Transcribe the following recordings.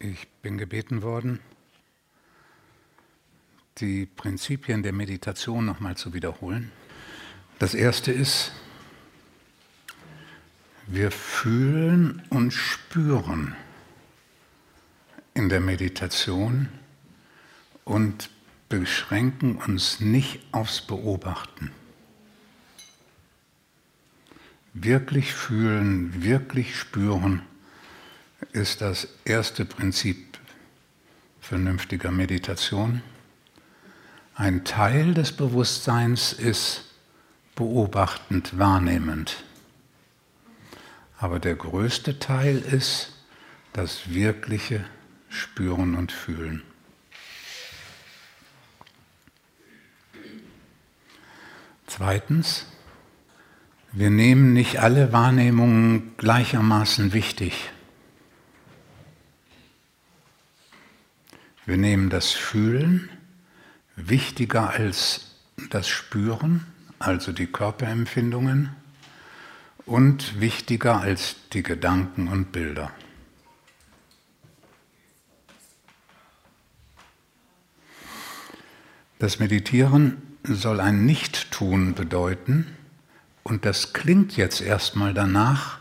Ich bin gebeten worden, die Prinzipien der Meditation nochmal zu wiederholen. Das erste ist, wir fühlen und spüren in der Meditation und beschränken uns nicht aufs Beobachten. Wirklich fühlen, wirklich spüren ist das erste Prinzip vernünftiger Meditation. Ein Teil des Bewusstseins ist beobachtend, wahrnehmend. Aber der größte Teil ist das wirkliche Spüren und Fühlen. Zweitens, wir nehmen nicht alle Wahrnehmungen gleichermaßen wichtig. Wir nehmen das Fühlen wichtiger als das Spüren, also die Körperempfindungen, und wichtiger als die Gedanken und Bilder. Das Meditieren soll ein Nichttun bedeuten und das klingt jetzt erstmal danach,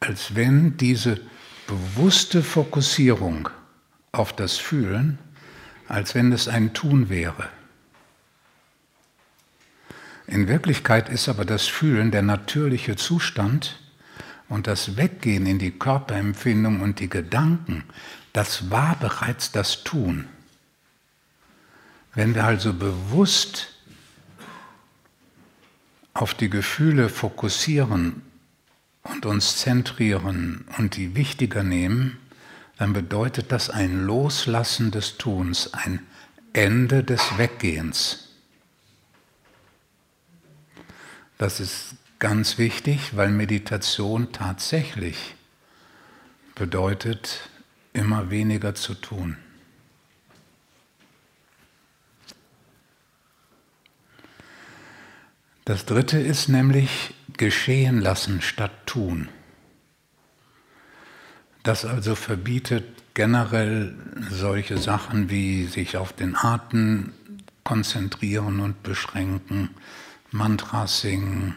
als wenn diese bewusste Fokussierung auf das Fühlen als wenn es ein Tun wäre. In Wirklichkeit ist aber das Fühlen der natürliche Zustand und das Weggehen in die Körperempfindung und die Gedanken, das war bereits das Tun. Wenn wir also bewusst auf die Gefühle fokussieren und uns zentrieren und die wichtiger nehmen, dann bedeutet das ein Loslassen des Tuns, ein Ende des Weggehens. Das ist ganz wichtig, weil Meditation tatsächlich bedeutet, immer weniger zu tun. Das dritte ist nämlich geschehen lassen statt tun. Das also verbietet generell solche Sachen wie sich auf den Atem konzentrieren und beschränken, Mantras singen,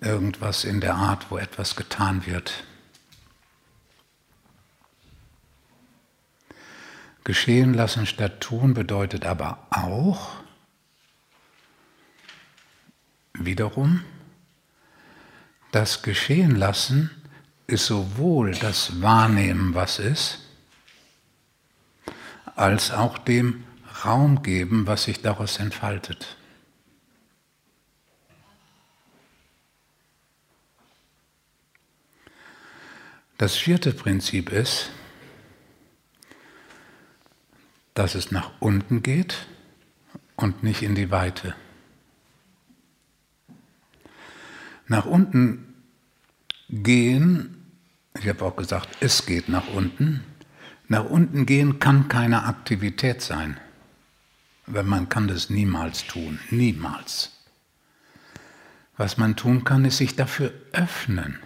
irgendwas in der Art, wo etwas getan wird. Geschehen lassen statt tun bedeutet aber auch wiederum, das Geschehen lassen ist sowohl das Wahrnehmen, was ist, als auch dem Raum geben, was sich daraus entfaltet. Das vierte Prinzip ist, dass es nach unten geht und nicht in die Weite. Nach unten gehen ich habe auch gesagt, es geht nach unten. Nach unten gehen kann keine Aktivität sein. Weil man kann das niemals tun. Niemals. Was man tun kann, ist sich dafür öffnen.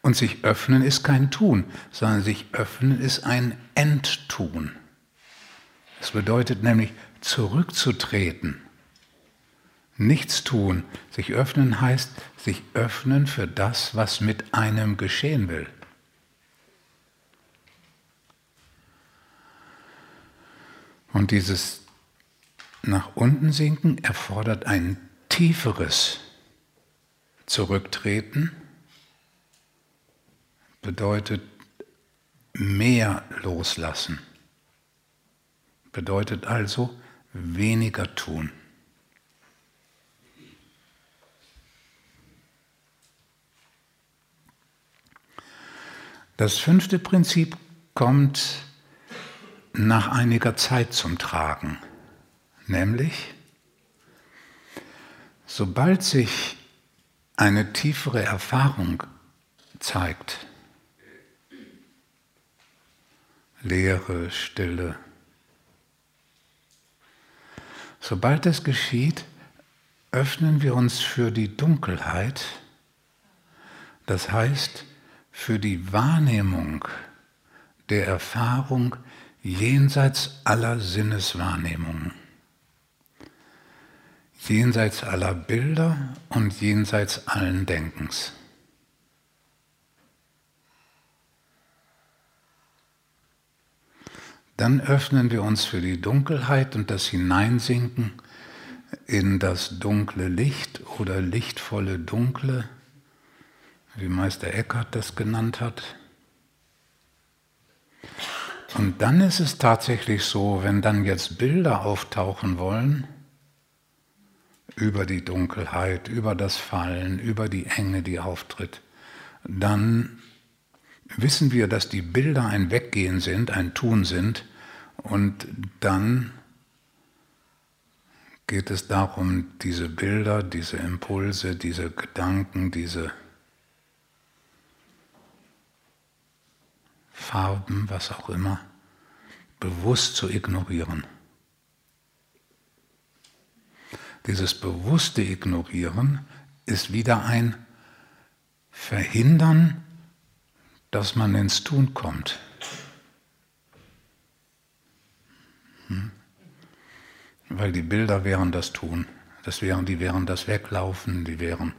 Und sich öffnen ist kein Tun, sondern sich öffnen ist ein Enttun. Es bedeutet nämlich zurückzutreten Nichts tun. Sich öffnen heißt sich öffnen für das, was mit einem geschehen will. Und dieses nach unten sinken erfordert ein tieferes Zurücktreten, bedeutet mehr loslassen, bedeutet also weniger tun. Das fünfte Prinzip kommt nach einiger Zeit zum Tragen, nämlich sobald sich eine tiefere Erfahrung zeigt, Leere, Stille, sobald das geschieht, öffnen wir uns für die Dunkelheit, das heißt, für die Wahrnehmung der Erfahrung jenseits aller Sinneswahrnehmungen, jenseits aller Bilder und jenseits allen Denkens. Dann öffnen wir uns für die Dunkelheit und das Hineinsinken in das dunkle Licht oder lichtvolle Dunkle, wie Meister Eckhart das genannt hat. Und dann ist es tatsächlich so, wenn dann jetzt Bilder auftauchen wollen, über die Dunkelheit, über das Fallen, über die Enge, die auftritt, dann wissen wir, dass die Bilder ein Weggehen sind, ein Tun sind, und dann geht es darum, diese Bilder, diese Impulse, diese Gedanken, diese Farben, was auch immer, bewusst zu ignorieren. Dieses bewusste Ignorieren ist wieder ein Verhindern, dass man ins Tun kommt. Hm? Weil die Bilder wären das Tun. Das wären, die wären das Weglaufen, die wären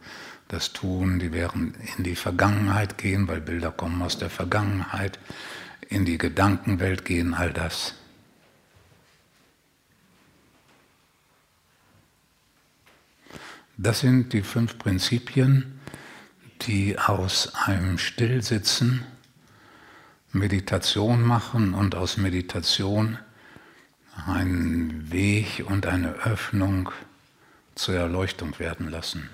das Tun, die wären in die Vergangenheit gehen, weil Bilder kommen aus der Vergangenheit, in die Gedankenwelt gehen, all das. Das sind die fünf Prinzipien, die aus einem Stillsitzen Meditation machen und aus Meditation einen Weg und eine Öffnung zur Erleuchtung werden lassen.